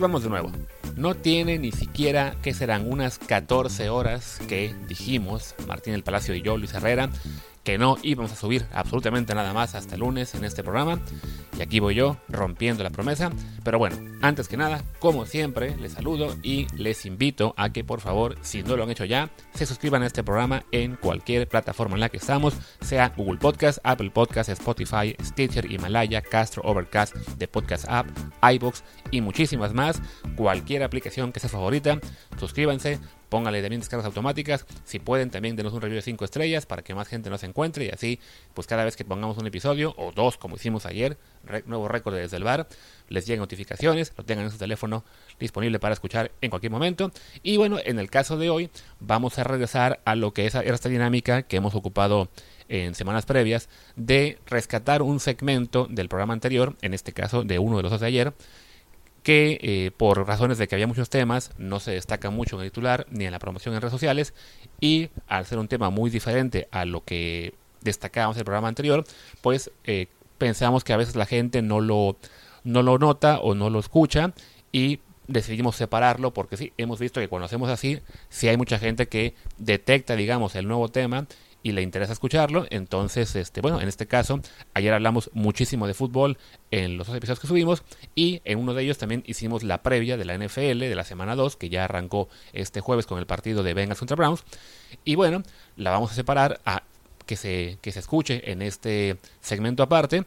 vamos de nuevo. No tiene ni siquiera que serán unas 14 horas que dijimos, Martín el Palacio y yo, Luis Herrera, que no íbamos a subir absolutamente nada más hasta el lunes en este programa. Y aquí voy yo rompiendo la promesa. Pero bueno, antes que nada, como siempre, les saludo y les invito a que por favor, si no lo han hecho ya, se suscriban a este programa en cualquier plataforma en la que estamos, sea Google Podcast, Apple Podcast, Spotify, Stitcher, Himalaya, Castro, Overcast, The Podcast App, iBox y muchísimas más. Cualquier aplicación que sea favorita, suscríbanse, póngale también descargas automáticas. Si pueden, también denos un review de 5 estrellas para que más gente nos encuentre y así, pues cada vez que pongamos un episodio o dos, como hicimos ayer, nuevo récord desde el bar, les lleguen notificaciones, lo tengan en su teléfono disponible para escuchar en cualquier momento. Y bueno, en el caso de hoy, vamos a regresar a lo que es esta dinámica que hemos ocupado en semanas previas de rescatar un segmento del programa anterior, en este caso de uno de los dos de ayer, que eh, por razones de que había muchos temas no se destaca mucho en el titular ni en la promoción en redes sociales y al ser un tema muy diferente a lo que destacábamos en el programa anterior, pues eh, pensamos que a veces la gente no lo, no lo nota o no lo escucha y decidimos separarlo porque sí, hemos visto que cuando hacemos así, sí hay mucha gente que detecta, digamos, el nuevo tema y le interesa escucharlo. Entonces, este, bueno, en este caso, ayer hablamos muchísimo de fútbol en los dos episodios que subimos y en uno de ellos también hicimos la previa de la NFL de la semana 2, que ya arrancó este jueves con el partido de Bengals contra Browns. Y bueno, la vamos a separar a que se, que se escuche en este segmento aparte.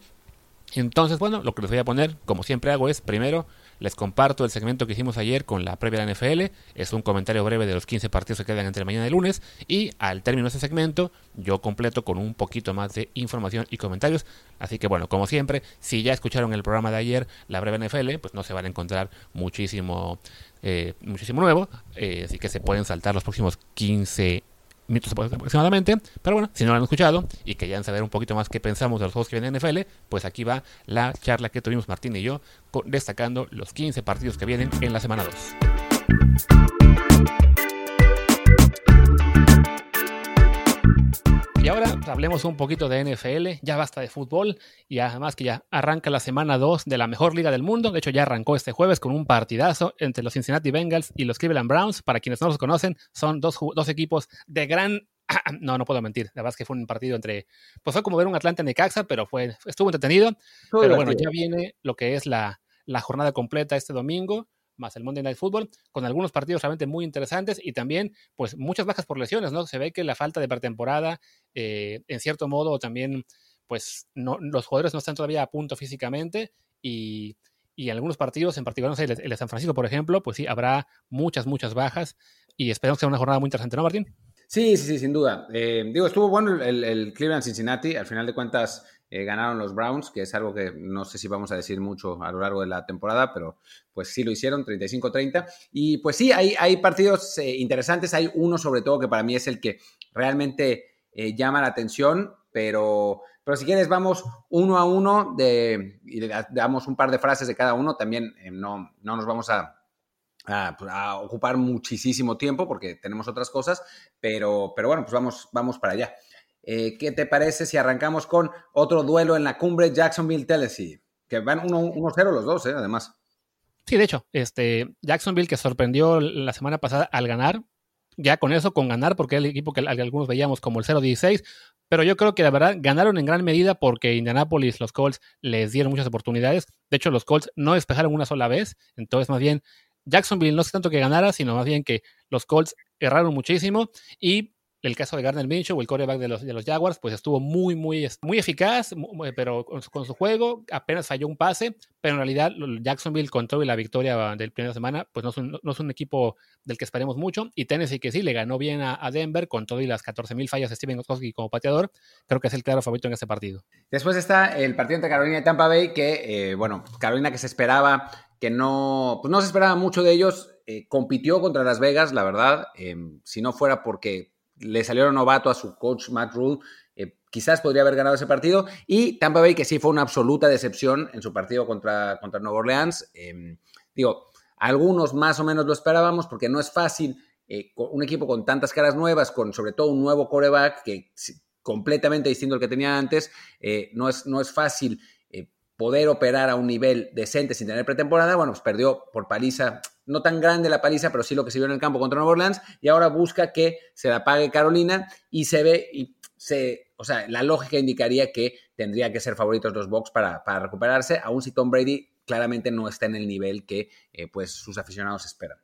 Entonces, bueno, lo que les voy a poner, como siempre hago, es primero les comparto el segmento que hicimos ayer con la previa de la NFL. Es un comentario breve de los 15 partidos que quedan entre mañana y lunes. Y al término de ese segmento, yo completo con un poquito más de información y comentarios. Así que bueno, como siempre, si ya escucharon el programa de ayer, la breve NFL, pues no se van a encontrar muchísimo, eh, muchísimo nuevo. Eh, así que se pueden saltar los próximos 15 minutos aproximadamente. Pero bueno, si no lo han escuchado y querían saber un poquito más qué pensamos de los juegos que vienen en NFL, pues aquí va la charla que tuvimos Martín y yo destacando los 15 partidos que vienen en la semana 2. Y ahora hablemos un poquito de NFL, ya basta de fútbol y además que ya arranca la semana 2 de la mejor liga del mundo, de hecho ya arrancó este jueves con un partidazo entre los Cincinnati Bengals y los Cleveland Browns, para quienes no los conocen, son dos, dos equipos de gran... No, no puedo mentir, la verdad es que fue un partido entre... Pues fue como ver un Atlanta Necaxa, pero fue, estuvo entretenido, pero bueno, ya viene lo que es la, la jornada completa este domingo, más el Monday Night Football, con algunos partidos realmente muy interesantes y también, pues, muchas bajas por lesiones, ¿no? Se ve que la falta de pretemporada, eh, en cierto modo, también, pues, no, los jugadores no están todavía a punto físicamente y, y en algunos partidos, en particular, no sé, el, de San Francisco, por ejemplo, pues sí, habrá muchas, muchas bajas y esperamos que sea una jornada muy interesante, ¿no, Martín? Sí, sí, sí, sin duda. Eh, digo, estuvo bueno el, el Cleveland Cincinnati, al final de cuentas eh, ganaron los Browns, que es algo que no sé si vamos a decir mucho a lo largo de la temporada, pero pues sí lo hicieron, 35-30. Y pues sí, hay, partidos eh, interesantes, hay uno sobre todo que para mí es el que realmente eh, llama la atención, pero, pero si quieres vamos uno a uno de, y le damos un par de frases de cada uno, también no, no nos vamos a, pues, a, ocupar muchísimo tiempo porque tenemos otras cosas, pero, pero bueno, pues vamos, vamos para allá. Eh, ¿Qué te parece si arrancamos con otro duelo en la cumbre Jacksonville-Tennessee? Que van 1-0 los dos, ¿eh? además. Sí, de hecho, este, Jacksonville que sorprendió la semana pasada al ganar, ya con eso, con ganar, porque el equipo que algunos veíamos como el 0-16, pero yo creo que la verdad ganaron en gran medida porque Indianapolis, los Colts, les dieron muchas oportunidades. De hecho, los Colts no despejaron una sola vez, entonces más bien Jacksonville no es tanto que ganara, sino más bien que los Colts erraron muchísimo y el caso de Gardner Minshew, el quarterback de los, de los Jaguars, pues estuvo muy, muy, muy eficaz, pero con su, juego apenas falló un pase, pero en realidad Jacksonville con todo y la victoria del primera semana, pues no es, un, no es un equipo del que esperemos mucho, y Tennessee que sí, le ganó bien a, Denver con todo y las 14.000 fallas de Steven Gostkowski como pateador, creo que es el claro favorito en ese partido. Después está el partido entre Carolina y Tampa Bay, que, eh, bueno, Carolina que se esperaba que no, pues no se esperaba mucho de ellos, eh, compitió contra Las Vegas, la verdad, eh, si no fuera porque le salieron novato a su coach Matt Rule, eh, quizás podría haber ganado ese partido. Y Tampa Bay, que sí fue una absoluta decepción en su partido contra, contra Nueva Orleans. Em, digo, algunos más o menos lo esperábamos porque no es fácil eh, un equipo con tantas caras nuevas, con sobre todo un nuevo coreback que completamente distinto al que tenía antes, eh, no, es, no es fácil poder operar a un nivel decente sin tener pretemporada, bueno, pues perdió por paliza, no tan grande la paliza, pero sí lo que se vio en el campo contra Nueva Orleans, y ahora busca que se la pague Carolina y se ve, y se, o sea, la lógica indicaría que tendría que ser favoritos los Bucks para, para recuperarse, aun si Tom Brady claramente no está en el nivel que eh, pues sus aficionados esperan.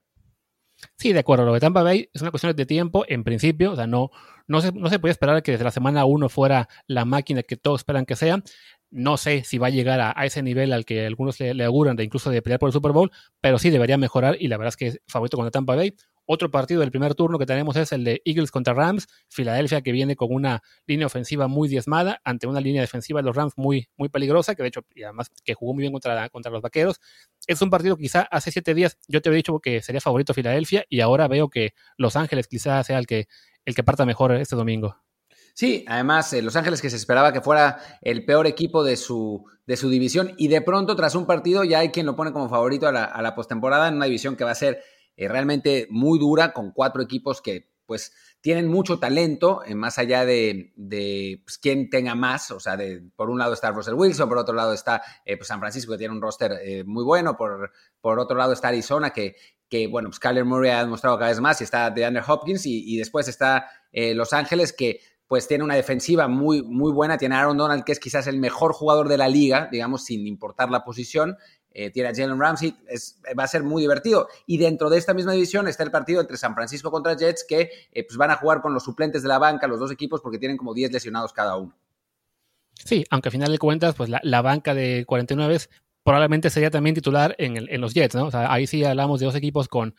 Sí, de acuerdo. Lo de Tampa Bay es una cuestión de tiempo, en principio. O sea, no, no, se, no se puede esperar que desde la semana 1 fuera la máquina que todos esperan que sea. No sé si va a llegar a, ese nivel al que algunos le, auguran de incluso de pelear por el Super Bowl, pero sí debería mejorar y la verdad es que es favorito con Tampa Bay. Otro partido del primer turno que tenemos es el de Eagles contra Rams. Filadelfia que viene con una línea ofensiva muy diezmada ante una línea defensiva de los Rams muy, muy peligrosa, que de hecho, y además que jugó muy bien contra, contra los Vaqueros. Es un partido quizá hace siete días yo te había dicho que sería favorito Filadelfia y ahora veo que Los Ángeles quizá sea el que, el que parta mejor este domingo. Sí, además eh, Los Ángeles que se esperaba que fuera el peor equipo de su, de su división y de pronto tras un partido ya hay quien lo pone como favorito a la, postemporada en una división que va a ser eh, realmente muy dura con cuatro equipos que pues tienen mucho talento, eh, más allá de, de pues, quién tenga más, o sea, de, por un lado está Russell Wilson, por otro lado está eh, pues, San Francisco, que tiene un roster eh, muy bueno, por, por otro lado está Arizona, que, que bueno, pues Kyler Murray ha demostrado cada vez más, y está DeAndre Hopkins, y después está Los Ángeles, que pues tiene una defensiva muy, muy buena, tiene a Aaron Donald, que es quizás el mejor jugador de la liga, digamos, sin importar la posición, eh, tiene a Jalen Ramsey, es, va a ser muy divertido. Y dentro de esta misma división está el partido entre San Francisco contra Jets, que eh, pues van a jugar con los suplentes de la banca, los dos equipos, porque tienen como 10 lesionados cada uno. Sí, aunque a final de cuentas, pues la, la banca de 49 probablemente sería también titular en, el, en, los Jets, ¿no? O sea, ahí sí hablamos de dos equipos con,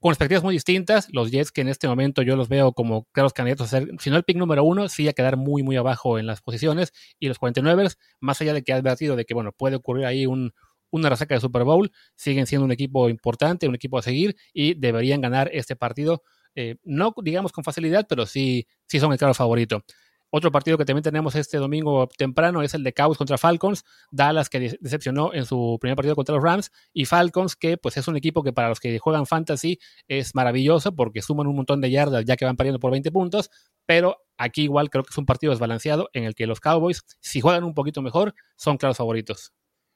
con perspectivas muy distintas. Los Jets, que en este momento yo los veo como claros candidatos a ser, si no el pick número uno, sí a quedar muy, muy abajo en las posiciones. Y los 49 más allá de que ha advertido de que, bueno, puede ocurrir ahí un, una resaca de Super Bowl, siguen siendo un equipo importante, un equipo a seguir y deberían ganar este partido, eh, no digamos con facilidad, pero sí, sí son el claro favorito. Otro partido que también tenemos este domingo temprano es el de Cowboys contra Falcons. Dallas que decepcionó en su primer partido contra los Rams y Falcons que pues es un equipo que para los que juegan fantasy es maravilloso porque suman un montón de yardas ya que van perdiendo por 20 puntos, pero aquí igual creo que es un partido desbalanceado en el que los Cowboys si juegan un poquito mejor son claros favoritos.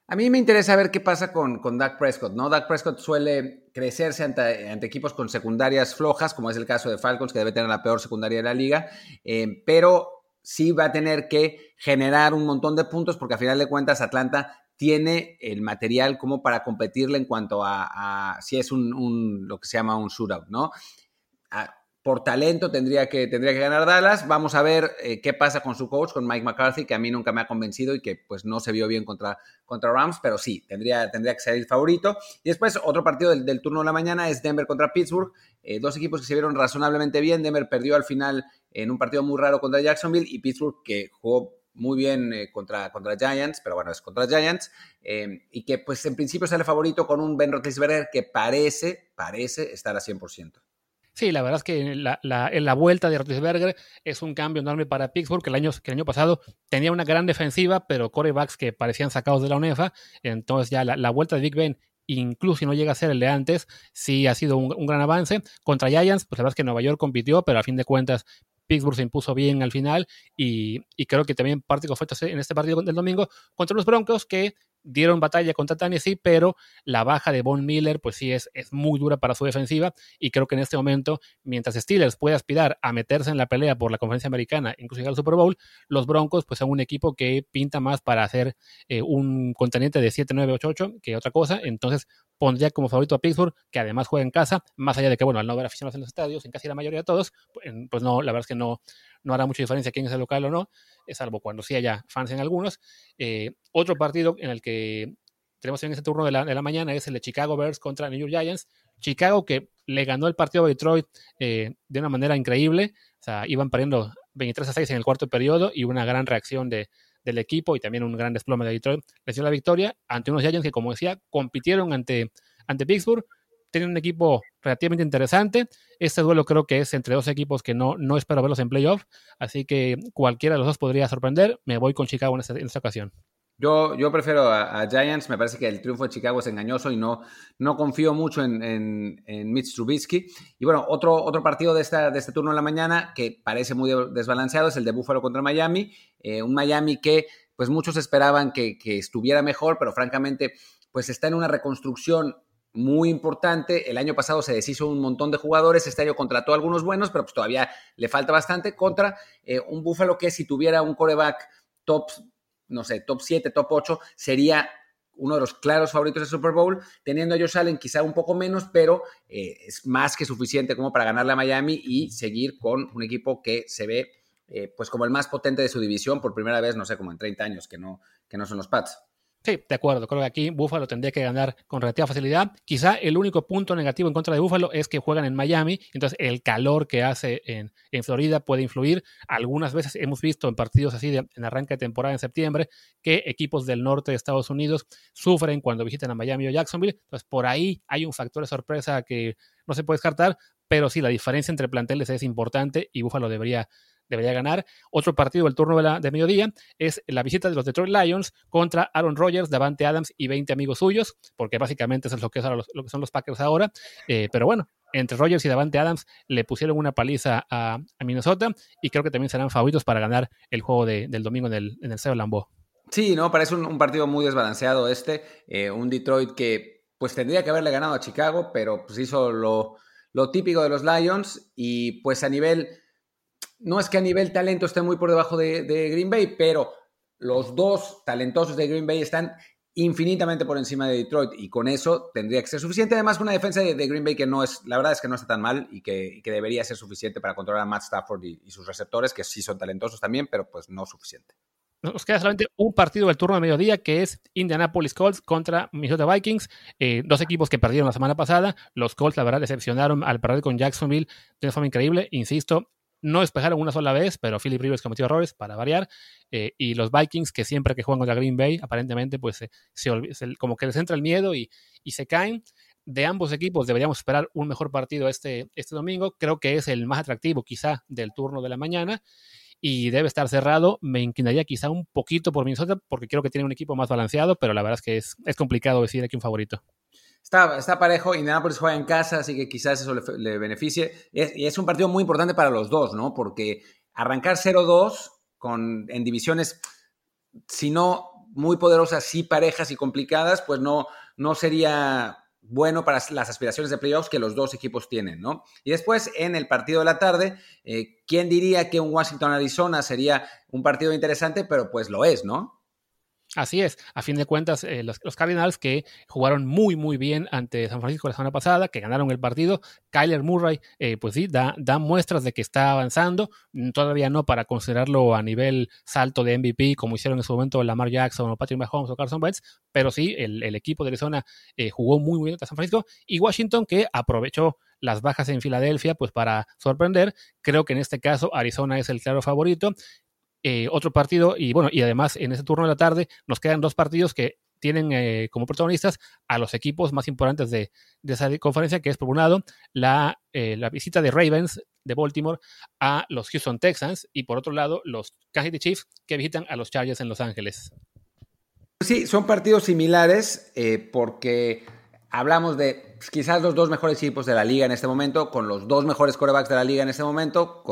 A mí me interesa ver qué pasa con, con Dak Prescott, ¿no? Dak Prescott suele crecerse ante, equipos con secundarias flojas, como es el caso de Falcons, que debe tener la peor secundaria de la liga, eh, pero sí va a tener que generar un montón de puntos, porque a final de cuentas Atlanta tiene el material como para competirle en cuanto a, si es un, lo que se llama un shootout, ¿no? Por talento tendría que, tendría que ganar Dallas. Vamos a ver eh, qué pasa con su coach, con Mike McCarthy, que a mí nunca me ha convencido y que pues no se vio bien contra, contra Rams, pero sí, tendría, tendría que ser el favorito. Y después otro partido del, turno de la mañana es Denver contra Pittsburgh. Eh, dos equipos que se vieron razonablemente bien. Denver perdió al final en un partido muy raro contra Jacksonville y Pittsburgh que jugó muy bien eh, contra, contra Giants, pero bueno, es contra Giants, y que pues en principio sale favorito con un Ben Roethlisberger que parece, parece estar a 100%. Sí, la verdad es que la, la, vuelta de Roethlisberger es un cambio enorme para Pittsburgh, que el año, que el año pasado tenía una gran defensiva, pero corebacks que parecían sacados de la UNEFA. Entonces ya la, vuelta de Big Ben, incluso si no llega a ser el de antes, sí ha sido un, gran avance. Contra Giants, pues la verdad es que Nueva York compitió, pero a fin de cuentas Pittsburgh se impuso bien al final y, y creo que también parte fue en este partido del domingo contra los Broncos que dieron batalla contra Tennessee, pero la baja de Von Miller, pues sí, es, es muy dura para su defensiva. Y creo que en este momento, mientras Steelers puede aspirar a meterse en la pelea por la conferencia americana, incluso llegar al Super Bowl, los Broncos, pues son un equipo que pinta más para hacer eh, un contendiente de 7-9-8-8 que otra cosa. Entonces, pondría como favorito a Pittsburgh, que además juega en casa, más allá de que, bueno, al no haber aficionados en los estadios, en casi la mayoría de todos, pues no, la verdad es que no, no hará mucha diferencia quién es el local o no, salvo cuando sí haya fans en algunos. Eh, otro partido en el que tenemos en este turno de la, de la, mañana es el de Chicago Bears contra New York Giants. Chicago que le ganó el partido a Detroit eh, de una manera increíble, o sea, iban perdiendo 23 a 6 en el cuarto periodo y una gran reacción de, del equipo y también un gran desplome de Detroit les dio la victoria ante unos Giants que, como decía, compitieron ante, ante Pittsburgh, tienen un equipo relativamente interesante. Este duelo creo que es entre dos equipos que no, no espero verlos en playoff, así que cualquiera de los dos podría sorprender. Me voy con Chicago en esta, en ocasión. Yo, yo prefiero a, Giants, me parece que el triunfo de Chicago es engañoso y no, no confío mucho en, en, en Mitch Trubisky. Y bueno, otro, otro partido de, esta, de este turno de la mañana que parece muy desbalanceado es el de Buffalo contra Miami. Eh, un Miami que pues muchos esperaban que, que estuviera mejor, pero francamente, pues está en una reconstrucción muy importante. El año pasado se deshizo un montón de jugadores, este año contrató algunos buenos, pero pues todavía le falta bastante contra eh, un Búfalo que si tuviera un coreback top, no sé, top 7, top 8, sería uno de los claros favoritos del Super Bowl, teniendo a Josh Allen quizá un poco menos, pero eh, es más que suficiente como para ganarle a Miami y seguir con un equipo que se ve eh, pues como el más potente de su división por primera vez, no sé, como en 30 años, que no, que no son los Pats. Sí, de acuerdo. Creo que aquí Buffalo tendría que ganar con relativa facilidad. Quizá el único punto negativo en contra de Buffalo es que juegan en Miami, entonces el calor que hace en, en Florida puede influir. Algunas veces hemos visto en partidos así de, en arranque de temporada en septiembre que equipos del norte de Estados Unidos sufren cuando visitan a Miami o Jacksonville. Entonces por ahí hay un factor de sorpresa que no se puede descartar, pero sí, la diferencia entre planteles es importante y Buffalo debería debería ganar. Otro partido del turno de, mediodía es la visita de los Detroit Lions contra Aaron Rodgers, Davante Adams y 20 amigos suyos, porque básicamente eso es lo que, son los Packers ahora. Eh, pero bueno, entre Rodgers y Davante Adams le pusieron una paliza a, Minnesota y creo que también serán favoritos para ganar el juego del domingo en el, en el Lambeau. Sí, no, parece un, partido muy desbalanceado este. Eh, un Detroit que pues tendría que haberle ganado a Chicago, pero pues hizo lo, lo típico de los Lions y pues a nivel no es que a nivel talento esté muy por debajo de, Green Bay, pero los dos talentosos de Green Bay están infinitamente por encima de Detroit y con eso tendría que ser suficiente. Además, una defensa de, Green Bay que no es, la verdad es que no está tan mal y que, debería ser suficiente para controlar a Matt Stafford y, sus receptores, que sí son talentosos también, pero pues no suficiente. Nos queda solamente un partido del turno de mediodía que es Indianapolis Colts contra Minnesota Vikings. Eh, dos equipos que perdieron la semana pasada. Los Colts, la verdad, decepcionaron al perder con Jacksonville de una forma increíble. Insisto, no despejaron una sola vez, pero Philip Rivers cometió errores para variar. Eh, y los Vikings, que siempre que juegan contra Green Bay, aparentemente, pues se, como que les entra el miedo y, se caen. De ambos equipos deberíamos esperar un mejor partido este, este domingo. Creo que es el más atractivo, quizá, del turno de la mañana. Y debe estar cerrado. Me inclinaría quizá un poquito por Minnesota, porque creo que tiene un equipo más balanceado, pero la verdad es que es, es complicado decir aquí un favorito. Está, está parejo, Indianapolis juega en casa, así que quizás eso le, beneficie. y es un partido muy importante para los dos, ¿no? Porque arrancar 0-2 con, en divisiones, si no muy poderosas, sí parejas y complicadas, pues no, no sería bueno para las aspiraciones de playoffs que los dos equipos tienen, ¿no? Y después, en el partido de la tarde, eh, ¿quién diría que un Washington-Arizona sería un partido interesante? Pero pues lo es, ¿no? Así es, a fin de cuentas, eh, los, Cardinals que jugaron muy, muy bien ante San Francisco la semana pasada, que ganaron el partido, Kyler Murray, eh, pues sí, da, muestras de que está avanzando, mm, todavía no para considerarlo a nivel salto de MVP, como hicieron en su momento Lamar Jackson o Patrick Mahomes o Carson Wentz, pero sí, el, equipo de Arizona eh, jugó muy, muy bien ante San Francisco, y Washington que aprovechó las bajas en Filadelfia, pues para sorprender. Creo que en este caso Arizona es el claro favorito. Eh, otro partido y bueno, y además en ese turno de la tarde nos quedan dos partidos que tienen eh, como protagonistas a los equipos más importantes de, esa conferencia, que es por un lado la, eh, la, visita de Ravens de Baltimore a los Houston Texans y por otro lado los Kansas City Chiefs que visitan a los Chargers en Los Ángeles. Sí, son partidos similares porque hablamos de pues, quizás los dos mejores equipos de la liga en este momento, con los dos mejores corebacks de la liga en este momento,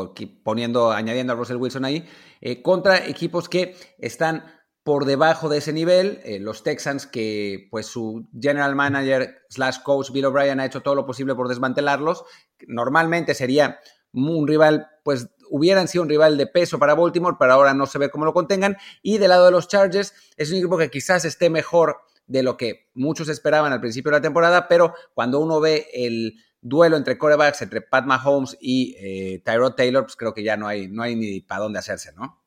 poniendo, añadiendo a Russell Wilson ahí, eh, contra equipos que están por debajo de ese nivel. Eh, los Texans, que pues su general manager slash coach Bill O'Brien ha hecho todo lo posible por desmantelarlos. Normalmente sería un rival, pues hubieran sido un rival de peso para Baltimore, pero ahora no se ve cómo lo contengan. Y del lado de los Chargers, es un equipo que quizás esté mejor de lo que muchos esperaban al principio de la temporada, pero cuando uno ve el duelo entre corebacks, entre Pat Mahomes y eh, Tyrod Taylor, pues creo que ya no hay, no hay ni para dónde hacerse, ¿no?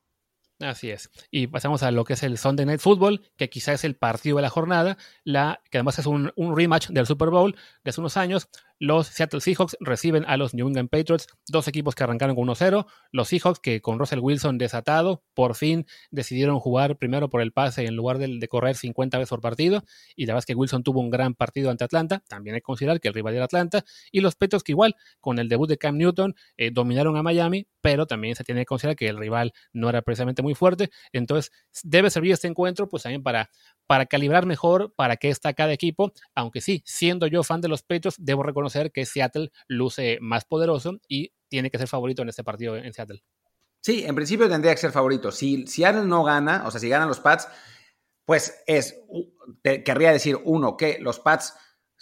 Así es. Y pasamos a lo que es el Sunday Night Football, que quizás es el partido de la jornada, la, que además es un, un rematch del Super Bowl de hace unos años. Los Seattle Seahawks reciben a los New England Patriots, dos equipos que arrancaron con 1-0. Los Seahawks, que con Russell Wilson desatado, por fin decidieron jugar primero por el pase en lugar de, correr 50 veces por partido. Y la verdad es que Wilson tuvo un gran partido ante Atlanta. También hay que considerar que el rival era Atlanta. Y los Patriots, que igual, con el debut de Cam Newton, eh, dominaron a Miami, pero también se tiene que considerar que el rival no era precisamente muy fuerte. Entonces, debe servir este encuentro, pues también para, para calibrar mejor para qué está cada equipo. Aunque sí, siendo yo fan de los Patriots, debo reconocer que Seattle luce más poderoso y tiene que ser favorito en este partido en Seattle. Sí, en principio tendría que ser favorito. Si Seattle no gana, o sea, si ganan los Pats, pues es, querría decir, uno, que los Pats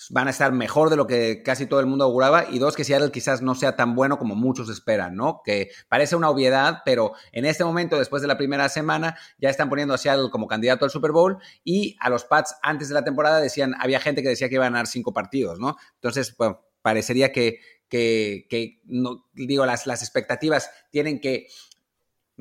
van a estar mejor de lo que casi todo el mundo auguraba y dos, que Seattle quizás no sea tan bueno como muchos esperan, ¿no? Que parece una obviedad, pero en este momento, después de la primera semana, ya están poniendo a Seattle como candidato al Super Bowl y a los Pats antes de la temporada decían, había gente que decía que iban a ganar cinco partidos, ¿no? Entonces, bueno, parecería que, que, no, digo, las, las expectativas tienen que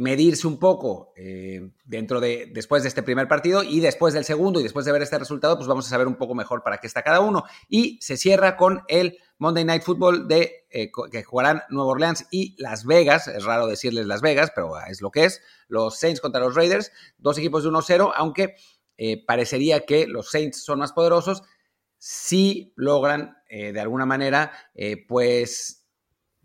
medirse un poco eh, dentro de después de este primer partido y después del segundo y después de ver este resultado, pues vamos a saber un poco mejor para qué está cada uno. Y se cierra con el Monday Night Football de eh, que jugarán Nueva Orleans y Las Vegas. Es raro decirles Las Vegas, pero es lo que es. Los Saints contra los Raiders, dos equipos de 1-0, aunque eh, parecería que los Saints son más poderosos. Si logran de alguna manera, pues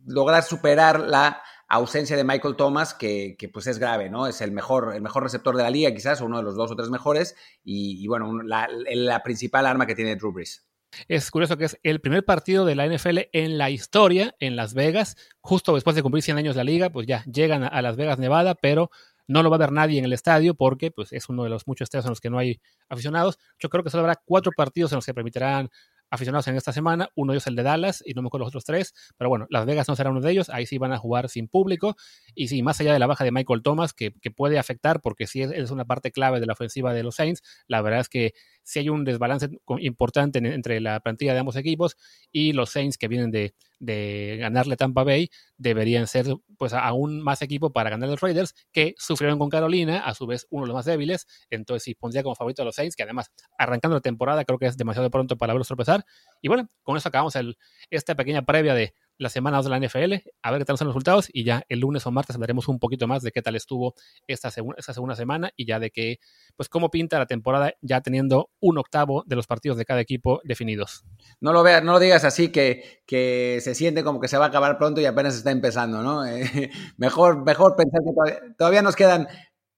lograr superar la ausencia de Michael Thomas, que, pues es grave, ¿no? Es el mejor, el mejor receptor de la liga, quizás, uno de los dos o tres mejores, y, bueno, la, principal arma que tiene Drew Brees. Es curioso que es el primer partido de la NFL en la historia en Las Vegas, justo después de cumplir 100 años la liga, pues ya llegan a Las Vegas, Nevada, pero no lo va a ver nadie en el estadio porque pues, es uno de los muchos estadios en los que no hay aficionados. Yo creo que solo habrá cuatro partidos en los que permitirán aficionados en esta semana. Uno de ellos el de Dallas y no me acuerdo los otros tres. Pero bueno, Las Vegas no será uno de ellos. Ahí sí van a jugar sin público. Y sí, más allá de la baja de Michael Thomas, que, puede afectar porque sí es, una parte clave de la ofensiva de los Saints, la verdad es que sí hay un desbalance importante entre la plantilla de ambos equipos y los Saints que vienen de, de ganarle Tampa Bay deberían ser pues aún más equipo para ganar los Raiders que sufrieron con Carolina, a su vez uno de los más débiles, entonces sí pondría como favorito a los Saints, que además arrancando la temporada creo que es demasiado pronto para verlos tropezar. Y bueno, con eso acabamos el, esta pequeña previa de la semana 2 de la NFL, a ver qué tal son los resultados y ya el lunes o martes hablaremos un poquito más de qué tal estuvo esta, esta segunda semana y ya de qué, pues cómo pinta la temporada ya teniendo un octavo de los partidos de cada equipo definidos. No lo veas, no lo digas así que, que se siente como que se va a acabar pronto y apenas está empezando, ¿no? Eh, mejor, mejor pensar que todavía, nos quedan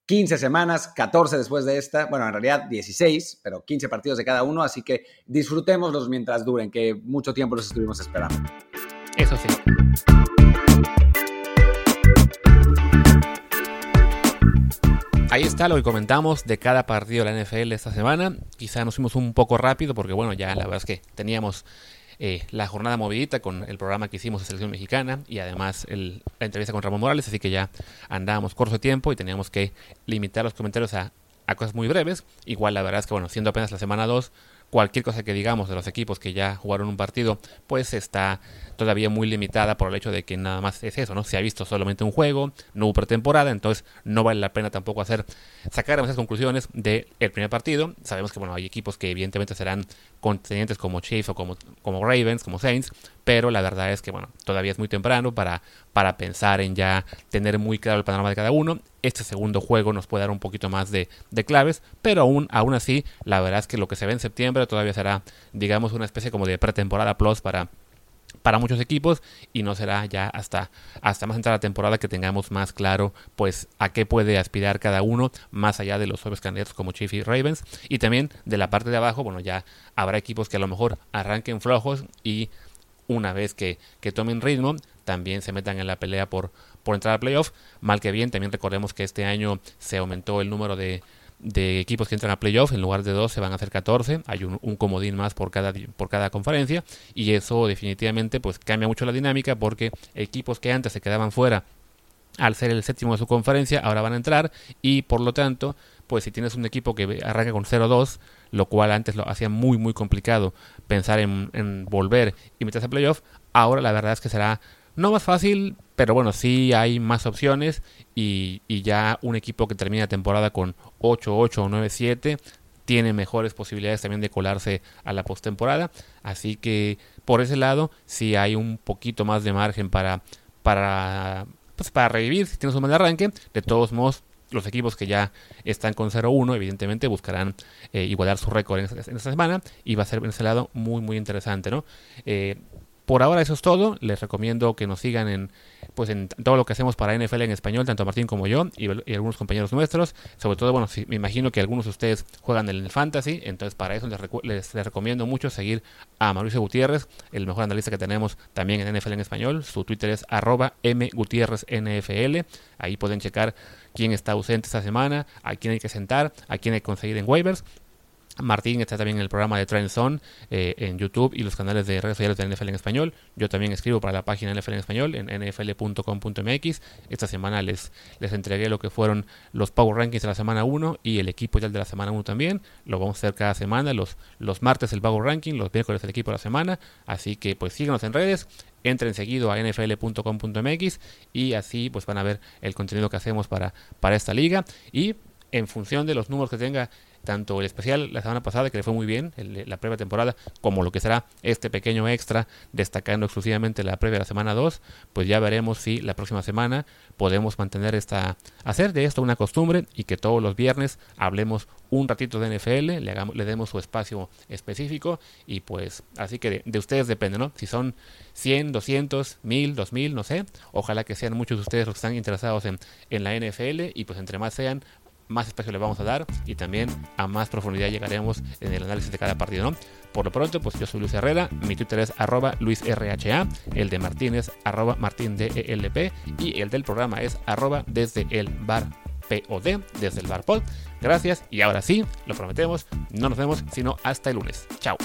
15 semanas, 14 después de esta, bueno, en realidad 16, pero 15 partidos de cada uno, así que disfrutémoslos mientras duren, que mucho tiempo los estuvimos esperando. Ahí está lo que comentamos de cada partido de la NFL esta semana. Quizá nos fuimos un poco rápido porque, bueno, ya la verdad es que teníamos eh, la jornada movidita con el programa que hicimos de Selección Mexicana y además la entrevista con Ramón Morales, así que ya andábamos corto de tiempo y teníamos que limitar los comentarios a, a cosas muy breves. Igual la verdad es que, bueno, siendo apenas la semana 2, cualquier cosa que digamos de los equipos que ya jugaron un partido, pues está todavía muy limitada por el hecho de que nada más es eso, ¿no? Se ha visto solamente un juego, no hubo pretemporada, entonces no vale la pena tampoco hacer sacar esas conclusiones del primer partido. Sabemos que bueno, hay equipos que evidentemente serán contendientes como Chiefs o como, como Ravens, como Saints, pero la verdad es que bueno, todavía es muy temprano para, para pensar en ya tener muy claro el panorama de cada uno. Este segundo juego nos puede dar un poquito más de, de claves, pero aún, aún así, la verdad es que lo que se ve en septiembre todavía será, digamos, una especie como de pretemporada plus para para muchos equipos y no será ya hasta, hasta más entrada la temporada que tengamos más claro pues a qué puede aspirar cada uno más allá de los obvios candidatos como Chiefs y Ravens y también de la parte de abajo bueno ya habrá equipos que a lo mejor arranquen flojos y una vez que, que tomen ritmo también se metan en la pelea por, por entrar a playoff. Mal que bien también recordemos que este año se aumentó el número de de equipos que entran a playoff, en lugar de 12 van a ser 14, hay un, comodín más por cada, por cada conferencia. Y eso definitivamente pues cambia mucho la dinámica porque equipos que antes se quedaban fuera al ser el séptimo de su conferencia ahora van a entrar y por lo tanto pues si tienes un equipo que arranca con 0-2 lo cual antes lo hacía muy muy complicado pensar en, volver y meterse a playoff ahora la verdad es que será no más fácil, pero bueno, sí hay más opciones y, ya un equipo que termina la temporada con 8-8 o 9-7 tiene mejores posibilidades también de colarse a la postemporada. Así que por ese lado sí hay un poquito más de margen para, para, pues para revivir si tienes un mal arranque. De todos modos, los equipos que ya están con 0-1 evidentemente buscarán eh, igualar su récord en esta, semana y va a ser en ese lado muy muy interesante, ¿no? Eh, Por ahora eso es todo. Les recomiendo que nos sigan en pues en todo lo que hacemos para NFL en español, tanto Martín como yo y, algunos compañeros nuestros. Sobre todo, bueno, me imagino que algunos de ustedes juegan en el Fantasy, entonces para eso les, les, recomiendo mucho seguir a Mauricio Gutiérrez, el mejor analista que tenemos también en NFL en español. Su Twitter es arroba mgutierreznfl. Ahí pueden checar quién está ausente esta semana, a quién hay que sentar, a quién hay que conseguir en waivers. Martín está también en el programa de Trend Zone eh, en YouTube y los canales de redes sociales de NFL en español. Yo también escribo para la página NFL en español en nfl.com.mx. Esta semana les, les entregué lo que fueron los Power Rankings de la semana 1 y el equipo ya de la semana 1 también. Lo vamos a hacer cada semana, los, los martes el Power Ranking, los miércoles el equipo de la semana. Así que pues síganos en redes, entren seguido a nfl.com.mx y así pues van a ver el contenido que hacemos para, para esta liga. Y en función de los números que tenga tanto el especial la semana pasada, que le fue muy bien, la previa temporada, como lo que será este pequeño extra, destacando exclusivamente la previa de la semana 2, pues ya veremos si la próxima semana podemos mantener esta, hacer de esto una costumbre y que todos los viernes hablemos un ratito de NFL, le, hagamos, le demos su espacio específico y pues así que de, ustedes depende, ¿no? Si son 100, 200, 1000, 2000, no sé, ojalá que sean muchos de ustedes los que están interesados en, en la NFL y pues entre más sean, más espacio le vamos a dar y también a más profundidad llegaremos en el análisis de cada partido, ¿no? Por lo pronto, pues yo soy Luis Herrera, mi Twitter es arroba luisrha, el de Martín es arroba martindelp y el del programa es arroba desde el bar POD, desde el bar pod. Gracias y ahora sí, lo prometemos, no nos vemos sino hasta el lunes. Chao.